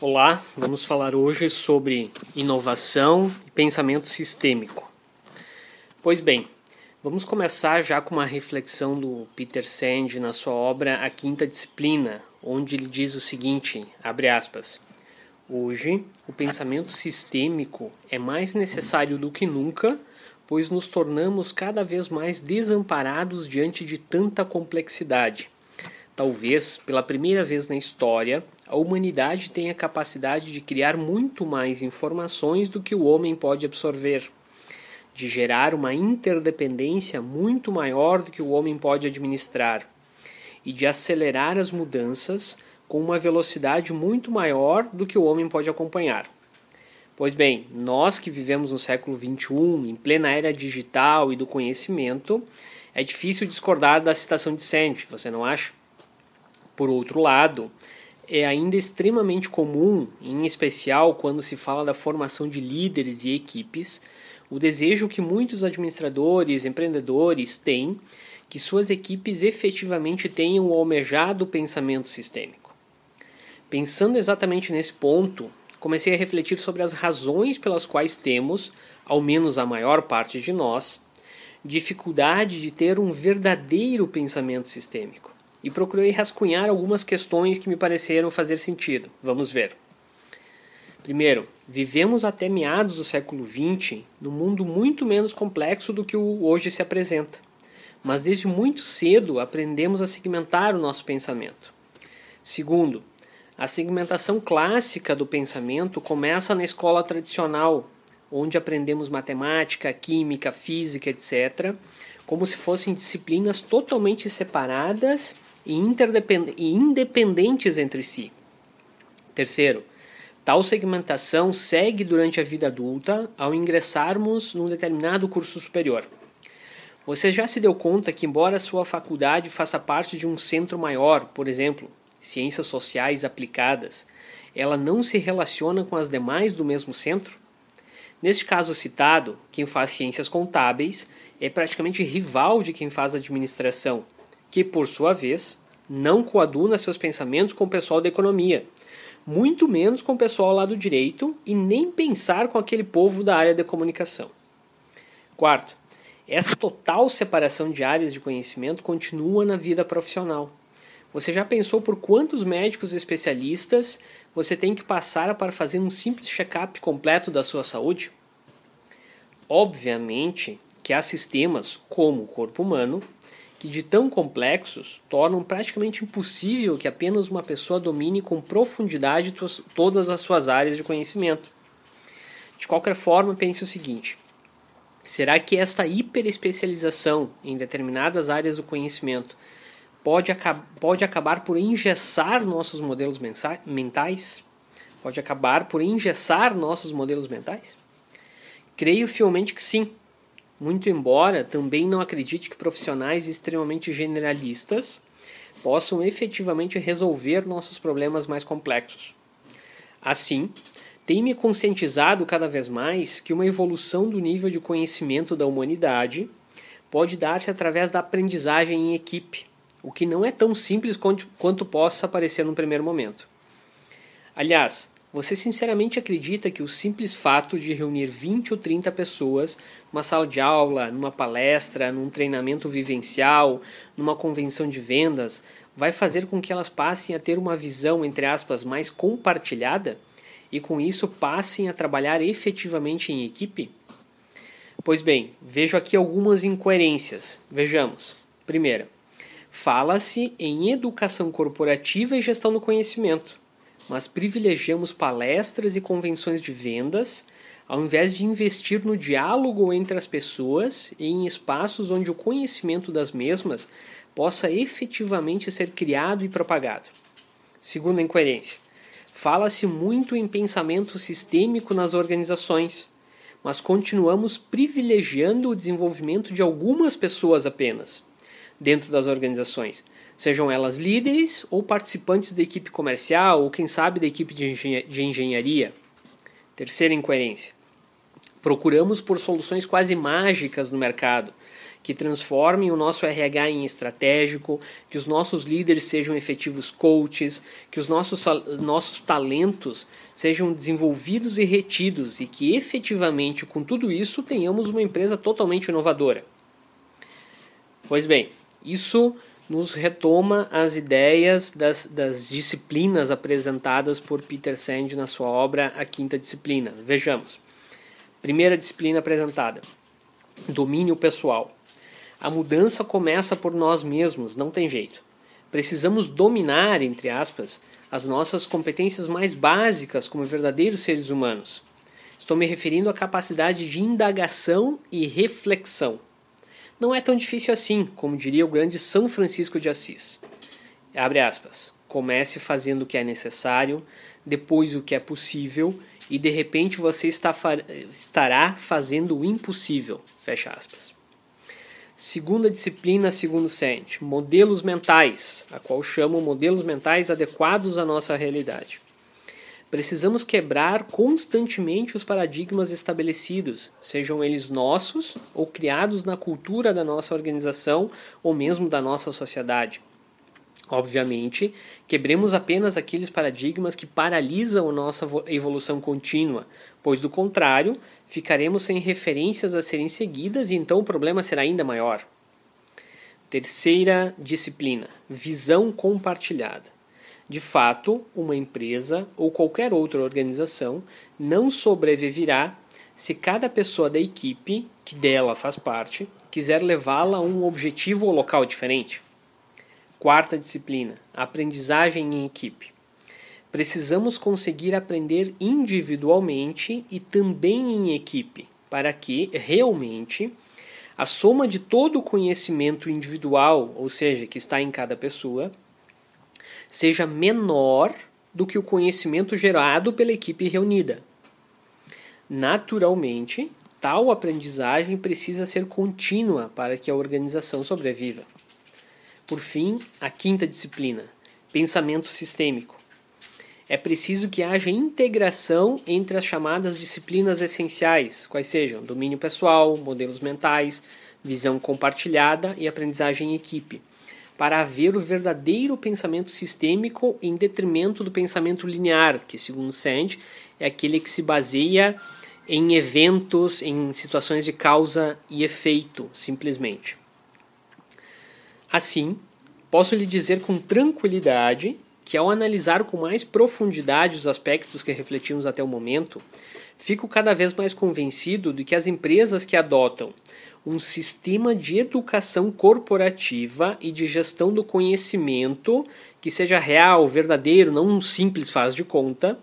Olá, vamos falar hoje sobre inovação e pensamento sistêmico. Pois bem, vamos começar já com uma reflexão do Peter Sand na sua obra A Quinta Disciplina, onde ele diz o seguinte, abre aspas, Hoje, o pensamento sistêmico é mais necessário do que nunca, pois nos tornamos cada vez mais desamparados diante de tanta complexidade Talvez, pela primeira vez na história, a humanidade tenha a capacidade de criar muito mais informações do que o homem pode absorver, de gerar uma interdependência muito maior do que o homem pode administrar, e de acelerar as mudanças com uma velocidade muito maior do que o homem pode acompanhar. Pois bem, nós que vivemos no século XXI, em plena era digital e do conhecimento, é difícil discordar da citação de Sand, você não acha? Por outro lado, é ainda extremamente comum, em especial quando se fala da formação de líderes e equipes, o desejo que muitos administradores, empreendedores têm que suas equipes efetivamente tenham o almejado pensamento sistêmico. Pensando exatamente nesse ponto, comecei a refletir sobre as razões pelas quais temos, ao menos a maior parte de nós, dificuldade de ter um verdadeiro pensamento sistêmico e procurei rascunhar algumas questões que me pareceram fazer sentido. Vamos ver. Primeiro, vivemos até meados do século XX num mundo muito menos complexo do que o hoje se apresenta. Mas desde muito cedo aprendemos a segmentar o nosso pensamento. Segundo, a segmentação clássica do pensamento começa na escola tradicional, onde aprendemos matemática, química, física, etc., como se fossem disciplinas totalmente separadas e independentes entre si. Terceiro, tal segmentação segue durante a vida adulta ao ingressarmos num determinado curso superior. Você já se deu conta que, embora sua faculdade faça parte de um centro maior, por exemplo, ciências sociais aplicadas, ela não se relaciona com as demais do mesmo centro? Neste caso citado, quem faz ciências contábeis é praticamente rival de quem faz administração, que, por sua vez, não coaduna seus pensamentos com o pessoal da economia, muito menos com o pessoal lá do direito e nem pensar com aquele povo da área da comunicação. Quarto, essa total separação de áreas de conhecimento continua na vida profissional. Você já pensou por quantos médicos especialistas você tem que passar para fazer um simples check-up completo da sua saúde? Obviamente que há sistemas, como o corpo humano, que de tão complexos tornam praticamente impossível que apenas uma pessoa domine com profundidade todas as suas áreas de conhecimento. De qualquer forma, pense o seguinte: será que esta hiperespecialização em determinadas áreas do conhecimento pode, pode acabar por engessar nossos modelos mentais? Pode acabar por engessar nossos modelos mentais? Creio fielmente que sim muito embora também não acredite que profissionais extremamente generalistas possam efetivamente resolver nossos problemas mais complexos. Assim, tem me conscientizado cada vez mais que uma evolução do nível de conhecimento da humanidade pode dar-se através da aprendizagem em equipe, o que não é tão simples quanto, possa parecer no primeiro momento. Aliás, você sinceramente acredita que o simples fato de reunir 20 ou 30 pessoas numa sala de aula, numa palestra, num treinamento vivencial, numa convenção de vendas, vai fazer com que elas passem a ter uma visão, entre aspas, mais compartilhada e com isso passem a trabalhar efetivamente em equipe? Pois bem, vejo aqui algumas incoerências. Vejamos. Primeira, fala-se em educação corporativa e gestão do conhecimento mas privilegiamos palestras e convenções de vendas ao invés de investir no diálogo entre as pessoas e em espaços onde o conhecimento das mesmas possa efetivamente ser criado e propagado. Segunda incoerência. Fala-se muito em pensamento sistêmico nas organizações, mas continuamos privilegiando o desenvolvimento de algumas pessoas apenas dentro das organizações, sejam elas líderes ou participantes da equipe comercial ou, quem sabe, da equipe de engenharia. Terceira incoerência. Procuramos por soluções quase mágicas no mercado, que transformem o nosso RH em estratégico, que os nossos líderes sejam efetivos coaches, que os nossos, nossos talentos sejam desenvolvidos e retidos e que efetivamente com tudo isso tenhamos uma empresa totalmente inovadora. Pois bem, isso nos retoma as ideias das, das disciplinas apresentadas por Peter Sand na sua obra A Quinta Disciplina. Vejamos. Primeira disciplina apresentada: domínio pessoal. A mudança começa por nós mesmos, não tem jeito. Precisamos dominar, entre aspas, as nossas competências mais básicas como verdadeiros seres humanos. Estou me referindo à capacidade de indagação e reflexão. Não é tão difícil assim, como diria o grande São Francisco de Assis. Abre aspas. Comece fazendo o que é necessário, depois o que é possível e de repente você está, estará fazendo o impossível. Fecha aspas. Segunda disciplina, segundo Sand, modelos mentais, a qual chamo modelos mentais adequados à nossa realidade. Precisamos quebrar constantemente os paradigmas estabelecidos, sejam eles nossos ou criados na cultura da nossa organização ou mesmo da nossa sociedade. Obviamente, quebremos apenas aqueles paradigmas que paralisam a nossa evolução contínua, pois do contrário, ficaremos sem referências a serem seguidas e então o problema será ainda maior. Terceira disciplina: visão compartilhada. De fato, uma empresa ou qualquer outra organização não sobreviverá se cada pessoa da equipe, que dela faz parte, quiser levá-la a um objetivo ou local diferente. Quarta disciplina: aprendizagem em equipe. Precisamos conseguir aprender individualmente e também em equipe, para que realmente a soma de todo o conhecimento individual, ou seja, que está em cada pessoa, seja menor do que o conhecimento gerado pela equipe reunida. Naturalmente, tal aprendizagem precisa ser contínua para que a organização sobreviva. Por fim, a quinta disciplina, pensamento sistêmico. É preciso que haja integração entre as chamadas disciplinas essenciais, quais sejam domínio pessoal, modelos mentais, visão compartilhada e aprendizagem em equipe, para haver o verdadeiro pensamento sistêmico em detrimento do pensamento linear, que, segundo Sand, é aquele que se baseia em eventos, em situações de causa e efeito, simplesmente. Assim, posso lhe dizer com tranquilidade que, ao analisar com mais profundidade os aspectos que refletimos até o momento, fico cada vez mais convencido de que as empresas que adotam um sistema de educação corporativa e de gestão do conhecimento que seja real, verdadeiro, não um simples faz de conta,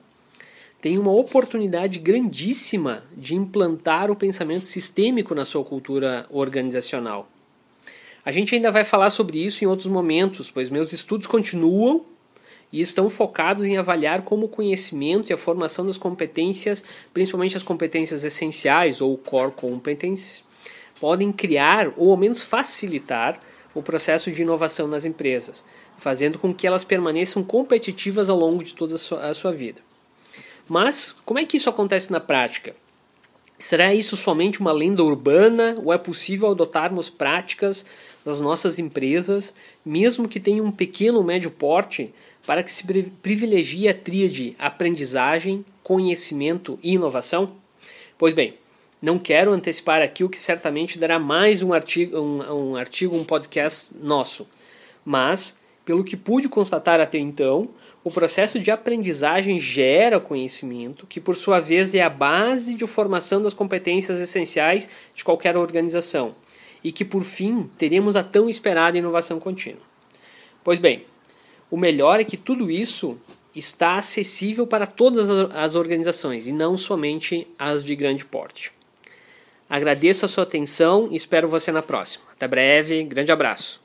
tem uma oportunidade grandíssima de implantar o pensamento sistêmico na sua cultura organizacional. A gente ainda vai falar sobre isso em outros momentos, pois meus estudos continuam e estão focados em avaliar como o conhecimento e a formação das competências, principalmente as competências essenciais ou core competence, podem criar ou ao menos facilitar o processo de inovação nas empresas, fazendo com que elas permaneçam competitivas ao longo de toda a sua, a sua vida. Mas como é que isso acontece na prática? Será isso somente uma lenda urbana ou é possível adotarmos práticas das nossas empresas, mesmo que tenham um pequeno ou médio porte, para que se privilegie a tríade aprendizagem, conhecimento e inovação? Pois bem, não quero antecipar aqui o que certamente dará mais um artigo, um, um artigo, um podcast nosso, mas, pelo que pude constatar até então, o processo de aprendizagem gera conhecimento, que por sua vez é a base de formação das competências essenciais de qualquer organização, e que por fim teremos a tão esperada inovação contínua. Pois bem, o melhor é que tudo isso está acessível para todas as organizações e não somente as de grande porte. Agradeço a sua atenção e espero você na próxima. Até breve, grande abraço.